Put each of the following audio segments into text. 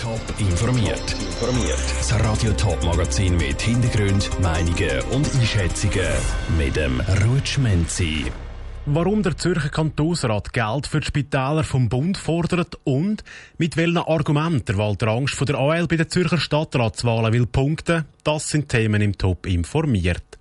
Top informiert. Informiert. Das Radio Top Magazin mit Hintergrund, Meinungen und Einschätzungen mit dem Rutschmenzi. Warum der Zürcher Kantonsrat Geld für die Spitäler vom Bund fordert und mit welchen Argumenten der Walter Angst von der AL bei den Zürcher Stadtratswahlen will punkten, das sind Themen im Top informiert.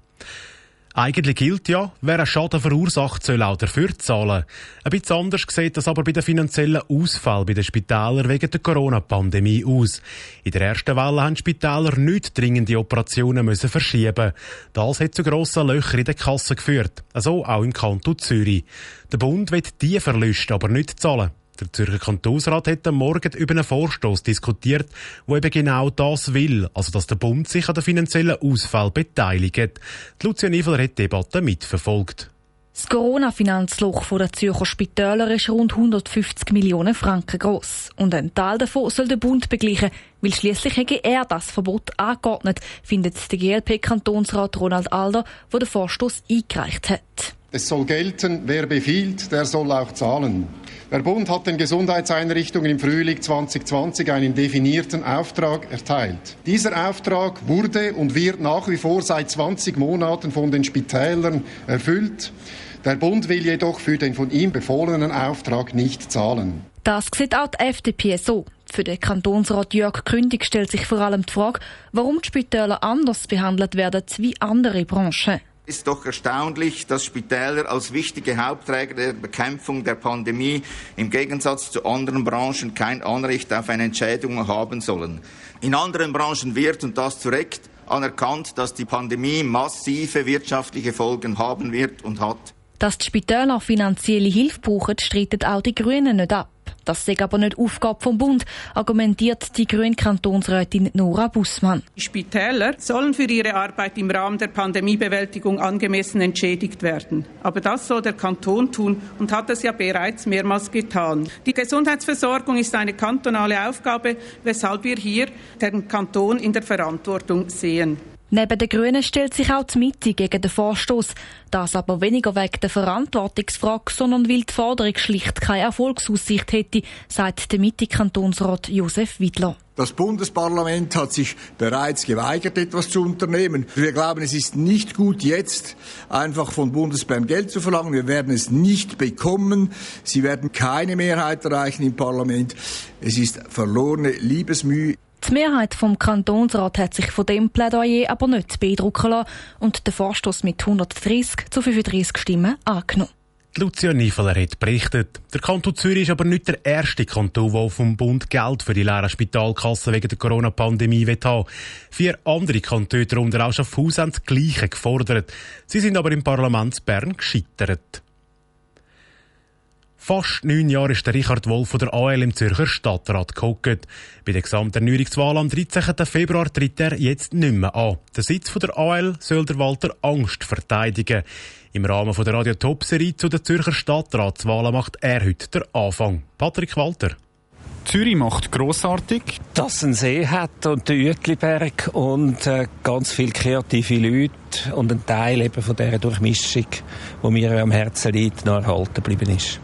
Eigentlich gilt ja, wer einen Schaden verursacht, soll auch dafür zahlen. Ein bisschen anders sieht das aber bei den finanziellen Ausfall bei den Spitälern wegen der Corona-Pandemie aus. In der ersten Welle haben Spitäler nicht dringende Operationen müssen verschieben. Das hat zu grossen Löchern in der Kasse geführt. Also auch im Kanton Zürich. Der Bund wird diese Verluste aber nicht zahlen. Der Zürcher Kantonsrat hat am Morgen über einen Vorstoß diskutiert, wo eben genau das will, also dass der Bund sich an den finanziellen Ausfall beteiligt. Die Lucia Niveler hat die Debatte mitverfolgt. Das Corona-Finanzloch der Zürcher Spitäler ist rund 150 Millionen Franken groß. Und ein Teil davon soll der Bund begleichen, weil schließlich hätte er das Verbot angeordnet, findet der GLP-Kantonsrat Ronald Alder, der den Vorstoß eingereicht hat. Es soll gelten, wer befiehlt, der soll auch zahlen. Der Bund hat den Gesundheitseinrichtungen im Frühling 2020 einen definierten Auftrag erteilt. Dieser Auftrag wurde und wird nach wie vor seit 20 Monaten von den Spitälern erfüllt. Der Bund will jedoch für den von ihm befohlenen Auftrag nicht zahlen. Das sieht auch die FDP so. Für den Kantonsrat Jörg Kündig stellt sich vor allem die Frage, warum die Spitäler anders behandelt werden wie andere Branchen ist doch erstaunlich, dass Spitäler als wichtige Hauptträger der Bekämpfung der Pandemie im Gegensatz zu anderen Branchen kein Anrecht auf eine Entschädigung haben sollen. In anderen Branchen wird, und das zu Recht, anerkannt, dass die Pandemie massive wirtschaftliche Folgen haben wird und hat. Dass die Spitäler finanzielle Hilfe brauchen, streiten auch die Grünen nicht ab. Das sei aber nicht Aufgabe vom Bund, argumentiert die grüne Kantonsrätin Nora Bussmann. Die Spitäler sollen für ihre Arbeit im Rahmen der Pandemiebewältigung angemessen entschädigt werden. Aber das soll der Kanton tun und hat es ja bereits mehrmals getan. Die Gesundheitsversorgung ist eine kantonale Aufgabe, weshalb wir hier den Kanton in der Verantwortung sehen. Neben den Grünen stellt sich auch die Mitte gegen den Vorstoß. Das aber weniger wegen der Verantwortungsfrage, sondern weil die Forderung schlicht keine Erfolgsaussicht hätte, sagt der Mitte-Kantonsrat Josef Widler. Das Bundesparlament hat sich bereits geweigert, etwas zu unternehmen. Wir glauben, es ist nicht gut, jetzt einfach von Bundesbern Geld zu verlangen. Wir werden es nicht bekommen. Sie werden keine Mehrheit erreichen im Parlament. Es ist verlorene Liebesmühe. Die Mehrheit vom Kantonsrat hat sich von dem Plädoyer aber nicht beeindrucken lassen und den Vorstoß mit 130 zu 35 Stimmen angenommen. Lucia Niveler hat berichtet. Der Kanton Zürich ist aber nicht der erste Kanton, der vom Bund Geld für die leeren Spitalkassen wegen der Corona-Pandemie haben Vier andere Kantone, darunter auch Schaffhausen, haben das Gleiche gefordert. Sie sind aber im Parlament Bern gescheitert. Fast neun Jahre ist der Richard Wolf von der AL im Zürcher Stadtrat gehockt. Bei der Gesamterneuerungswahl am 13. Februar tritt er jetzt nicht mehr an. Der Sitz von der AL soll der Walter Angst verteidigen. Im Rahmen der Radio Top Serie zu den Zürcher Stadtratswahlen macht er heute den Anfang. Patrick Walter. Zürich macht grossartig. Dass es einen See hat und den Uetliberg und äh, ganz viele kreative Leute und ein Teil eben von dieser Durchmischung, die mir am Herzen liegt, noch erhalten geblieben ist.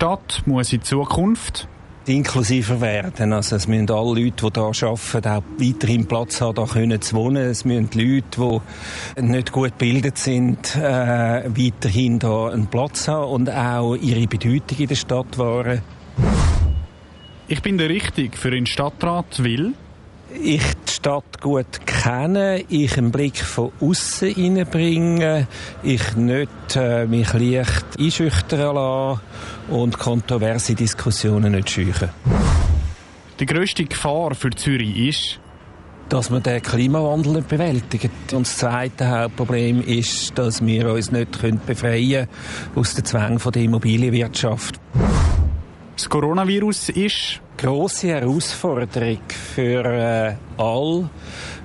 Die Stadt muss in Zukunft inklusiver werden. Also es müssen alle Leute, die hier arbeiten, auch weiterhin Platz haben, hier zu wohnen. Es müssen Leute, die nicht gut gebildet sind, äh, weiterhin hier einen Platz haben und auch ihre Bedeutung in der Stadt wahren. Ich bin der Richtige für den Stadtrat, will ich die Stadt gut kenne, ich einen Blick von außen reinbringe, ich nicht äh, mich leicht einschüchtern lasse und kontroverse Diskussionen nicht scheuchen. Die grösste Gefahr für Zürich ist, dass wir den Klimawandel nicht bewältigen. Und das zweite Hauptproblem ist, dass wir uns nicht befreien können aus den Zwängen der Immobilienwirtschaft. Das Coronavirus ist große Herausforderung für äh, alle,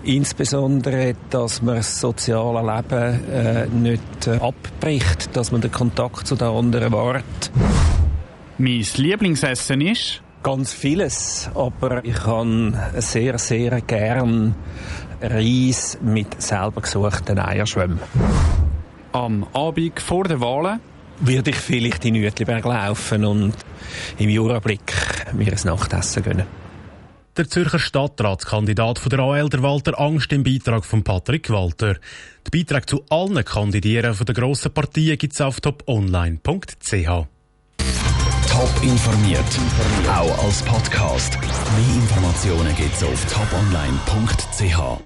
insbesondere, dass man das soziale Leben äh, nicht äh, abbricht, dass man den Kontakt zu den anderen wahrt. Mein Lieblingsessen ist? Ganz vieles, aber ich kann sehr, sehr gern Reis mit selber gesuchten Eierschwämmen. Am Abend vor der Wahlen würde ich vielleicht in Uetliberg laufen und im Jurablick mir ein Nachtessen gönnen. Der Zürcher Stadtratskandidat von der AL, der Walter Angst, im Beitrag von Patrick Walter. Die Beiträge zu allen Kandidieren von der grossen Partien gibt es auf toponline.ch. Top informiert, auch als Podcast. Mehr Informationen gibt es auf toponline.ch.